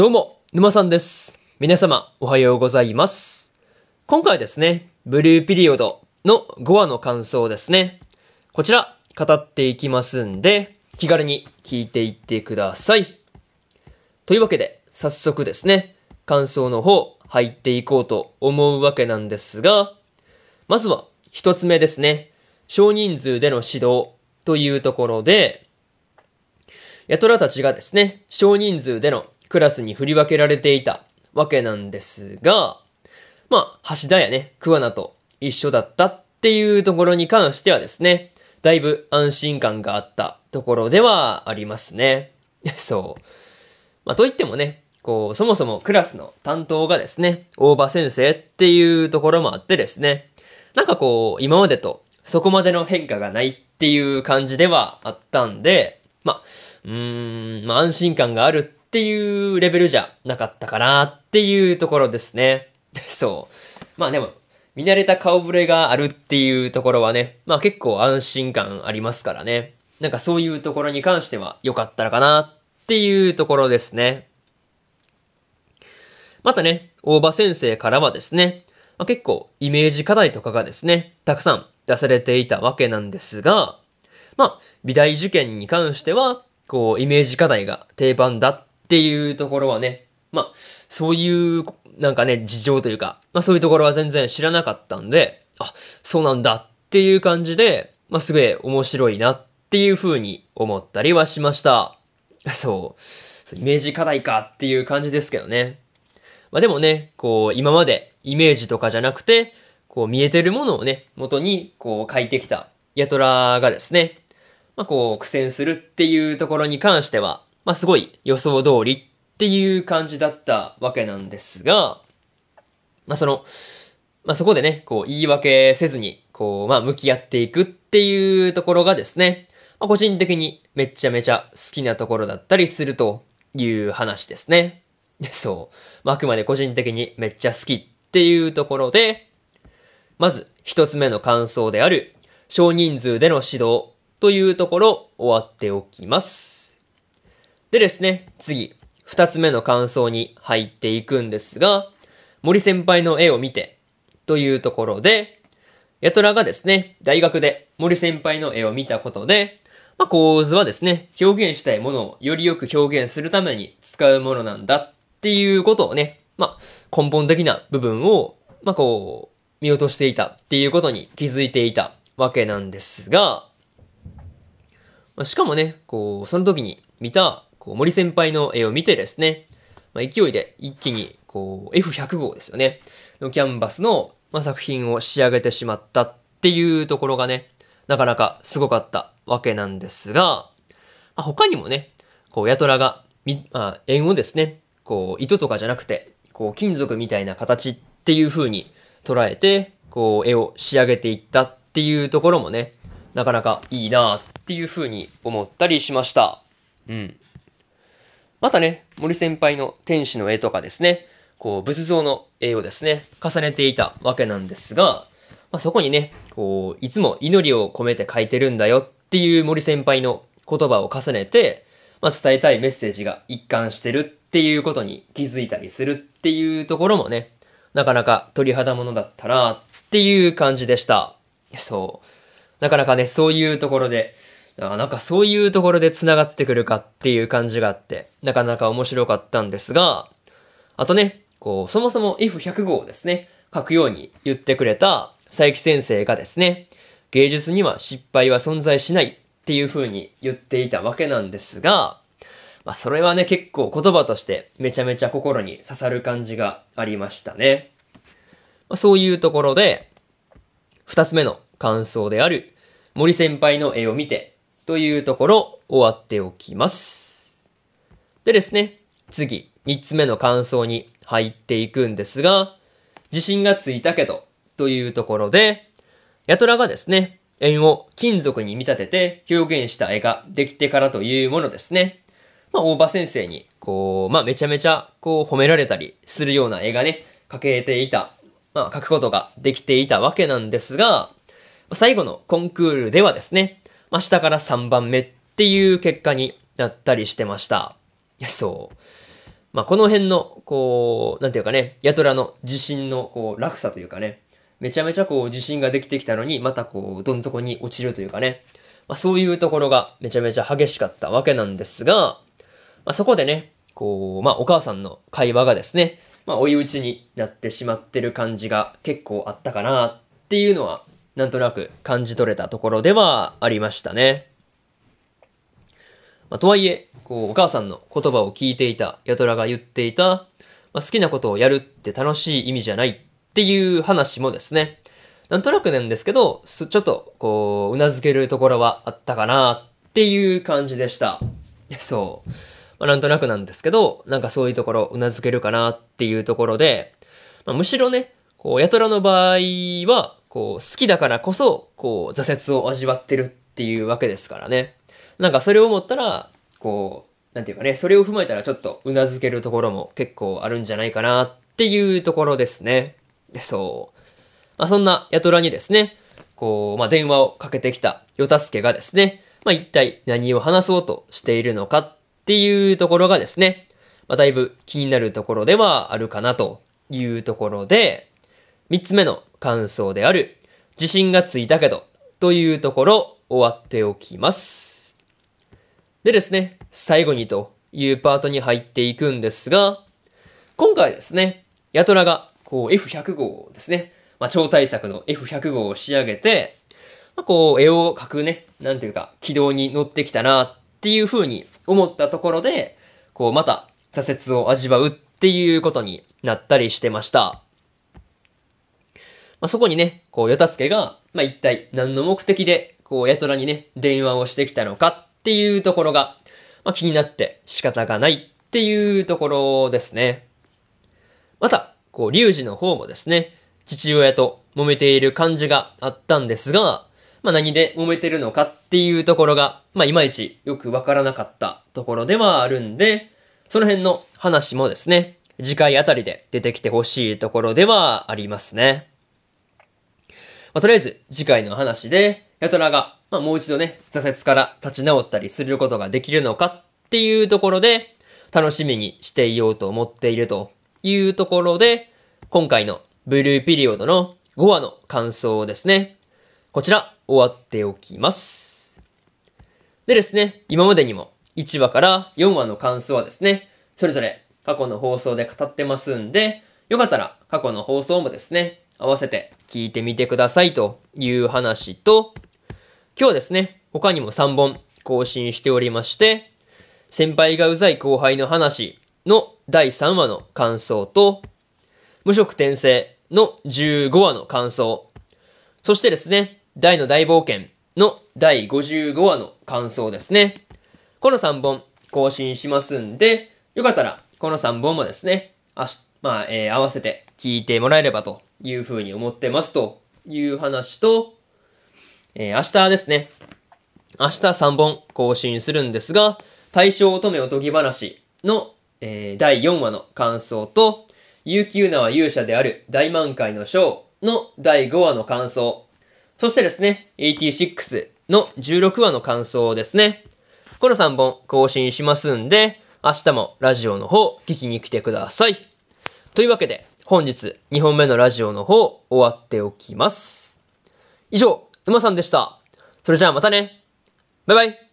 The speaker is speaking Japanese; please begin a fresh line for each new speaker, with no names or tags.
どうも、沼さんです。皆様、おはようございます。今回ですね、ブルーピリオドの5話の感想ですね。こちら、語っていきますんで、気軽に聞いていってください。というわけで、早速ですね、感想の方、入っていこうと思うわけなんですが、まずは、一つ目ですね、少人数での指導というところで、ヤトラたちがですね、少人数でのクラスに振り分けられていたわけなんですが、まあ、橋田やね、桑名と一緒だったっていうところに関してはですね、だいぶ安心感があったところではありますね。そう。まあ、と言ってもね、こう、そもそもクラスの担当がですね、大場先生っていうところもあってですね、なんかこう、今までとそこまでの変化がないっていう感じではあったんで、まあ、うーん、まあ安心感があるっていうレベルじゃなかったかなっていうところですね。そう。まあでも、見慣れた顔ぶれがあるっていうところはね、まあ結構安心感ありますからね。なんかそういうところに関しては良かったのかなっていうところですね。またね、大場先生からはですね、まあ、結構イメージ課題とかがですね、たくさん出されていたわけなんですが、まあ、美大受験に関しては、こう、イメージ課題が定番だっっていうところはね、まあ、そういう、なんかね、事情というか、まあそういうところは全然知らなかったんで、あ、そうなんだっていう感じで、まあすげえ面白いなっていう風に思ったりはしました。そう。イメージ課題かっていう感じですけどね。まあでもね、こう、今までイメージとかじゃなくて、こう見えてるものをね、元にこう書いてきたヤトラがですね、まあこう苦戦するっていうところに関しては、まあすごい予想通りっていう感じだったわけなんですが、まあその、まあそこでね、こう言い訳せずに、こうまあ向き合っていくっていうところがですね、まあ個人的にめちゃめちゃ好きなところだったりするという話ですね。そう。まああくまで個人的にめっちゃ好きっていうところで、まず一つ目の感想である少人数での指導というところ終わっておきます。でですね、次、二つ目の感想に入っていくんですが、森先輩の絵を見てというところで、ヤトラがですね、大学で森先輩の絵を見たことで、まあ、構図はですね、表現したいものをよりよく表現するために使うものなんだっていうことをね、まあ、根本的な部分を、まあ、こう、見落としていたっていうことに気づいていたわけなんですが、まあしかもね、こう、その時に見た、こう、森先輩の絵を見てですね、まあ、勢いで一気に、こう、F100 号ですよね、のキャンバスの、まあ、作品を仕上げてしまったっていうところがね、なかなかすごかったわけなんですが、まあ、他にもね、こう、ヤトラが、み、あ、円をですね、こう、糸とかじゃなくて、こう、金属みたいな形っていう風に捉えて、こう、絵を仕上げていったっていうところもね、なかなかいいなっていう風に思ったりしました。うん。またね、森先輩の天使の絵とかですね、こう、仏像の絵をですね、重ねていたわけなんですが、まあ、そこにね、こう、いつも祈りを込めて書いてるんだよっていう森先輩の言葉を重ねて、まあ、伝えたいメッセージが一貫してるっていうことに気づいたりするっていうところもね、なかなか鳥肌ものだったなっていう感じでした。そう。なかなかね、そういうところで、あなんかそういうところで繋がってくるかっていう感じがあって、なかなか面白かったんですが、あとね、こう、そもそも F100 号をですね、書くように言ってくれた佐伯先生がですね、芸術には失敗は存在しないっていう風に言っていたわけなんですが、まあそれはね、結構言葉としてめちゃめちゃ心に刺さる感じがありましたね。まあ、そういうところで、二つ目の感想である森先輩の絵を見てというところ終わっておきます。でですね、次、三つ目の感想に入っていくんですが、自信がついたけどというところで、ヤトラがですね、円を金属に見立てて表現した絵ができてからというものですね。まあ、大場先生に、こう、まあ、めちゃめちゃ、こう、褒められたりするような絵がね、描けていた、まあ、描くことができていたわけなんですが、最後のコンクールではですね、まあ、下から3番目っていう結果になったりしてました。いや、そう。まあ、この辺の、こう、なんていうかね、ヤトラの自信の、こう、落差というかね、めちゃめちゃこう、自信ができてきたのに、またこう、どん底に落ちるというかね、まあ、そういうところがめちゃめちゃ激しかったわけなんですが、まあ、そこでね、こう、まあ、お母さんの会話がですね、まあ、追い打ちになってしまってる感じが結構あったかなっていうのは、なんとなく感じ取れたところではありましたね。まあ、とはいえ、こう、お母さんの言葉を聞いていたヤトラが言っていた、まあ、好きなことをやるって楽しい意味じゃないっていう話もですね、なんとなくなんですけど、ちょっと、こう、頷けるところはあったかなっていう感じでした。そう。まあ、なんとなくなんですけど、なんかそういうところ、頷けるかなっていうところで、まあ、むしろね、こう、ヤトラの場合は、こう、好きだからこそ、こう、挫折を味わってるっていうわけですからね。なんかそれを思ったら、こう、なんていうかね、それを踏まえたらちょっと頷けるところも結構あるんじゃないかなっていうところですね。そう。まあそんなヤトラにですね、こう、まあ電話をかけてきたヨタスケがですね、まあ一体何を話そうとしているのかっていうところがですね、まあだいぶ気になるところではあるかなというところで、三つ目の感想である、自信がついたけど、というところ終わっておきます。でですね、最後にというパートに入っていくんですが、今回ですね、ヤトラがこう F100 号ですね、まあ、超大作の F100 号を仕上げて、まあ、こう絵を描くね、なんていうか、軌道に乗ってきたなっていう風に思ったところで、こうまた挫折を味わうっていうことになったりしてました。まあ、そこにね、こう、ヨタスケが、まあ、一体何の目的で、こう、ヤトラにね、電話をしてきたのかっていうところが、まあ、気になって仕方がないっていうところですね。また、こう、リュウジの方もですね、父親と揉めている感じがあったんですが、まあ、何で揉めてるのかっていうところが、まあ、いまいちよくわからなかったところではあるんで、その辺の話もですね、次回あたりで出てきてほしいところではありますね。まあ、とりあえず、次回の話で、ヤトラがまあ、もう一度ね、挫折から立ち直ったりすることができるのかっていうところで、楽しみにしていようと思っているというところで、今回のブルーピリオドの5話の感想をですね。こちら、終わっておきます。でですね、今までにも1話から4話の感想はですね、それぞれ過去の放送で語ってますんで、よかったら過去の放送もですね、合わせて聞いてみてくださいという話と、今日ですね、他にも3本更新しておりまして、先輩がうざい後輩の話の第3話の感想と、無職転生の15話の感想、そしてですね、大の大冒険の第55話の感想ですね。この3本更新しますんで、よかったらこの3本もですね、あ、まあ、えー、合わせて聞いてもらえればというふうに思ってますという話と、えー、明日ですね。明日3本更新するんですが、大正乙女おとぎ話の、えー、第4話の感想と、悠久なは勇者である大満開のショーの第5話の感想、そしてですね、86の16話の感想ですね。この3本更新しますんで、明日もラジオの方聞きに来てください。というわけで、本日2本目のラジオの方終わっておきます。以上、馬さんでした。それじゃあまたね。バイバイ。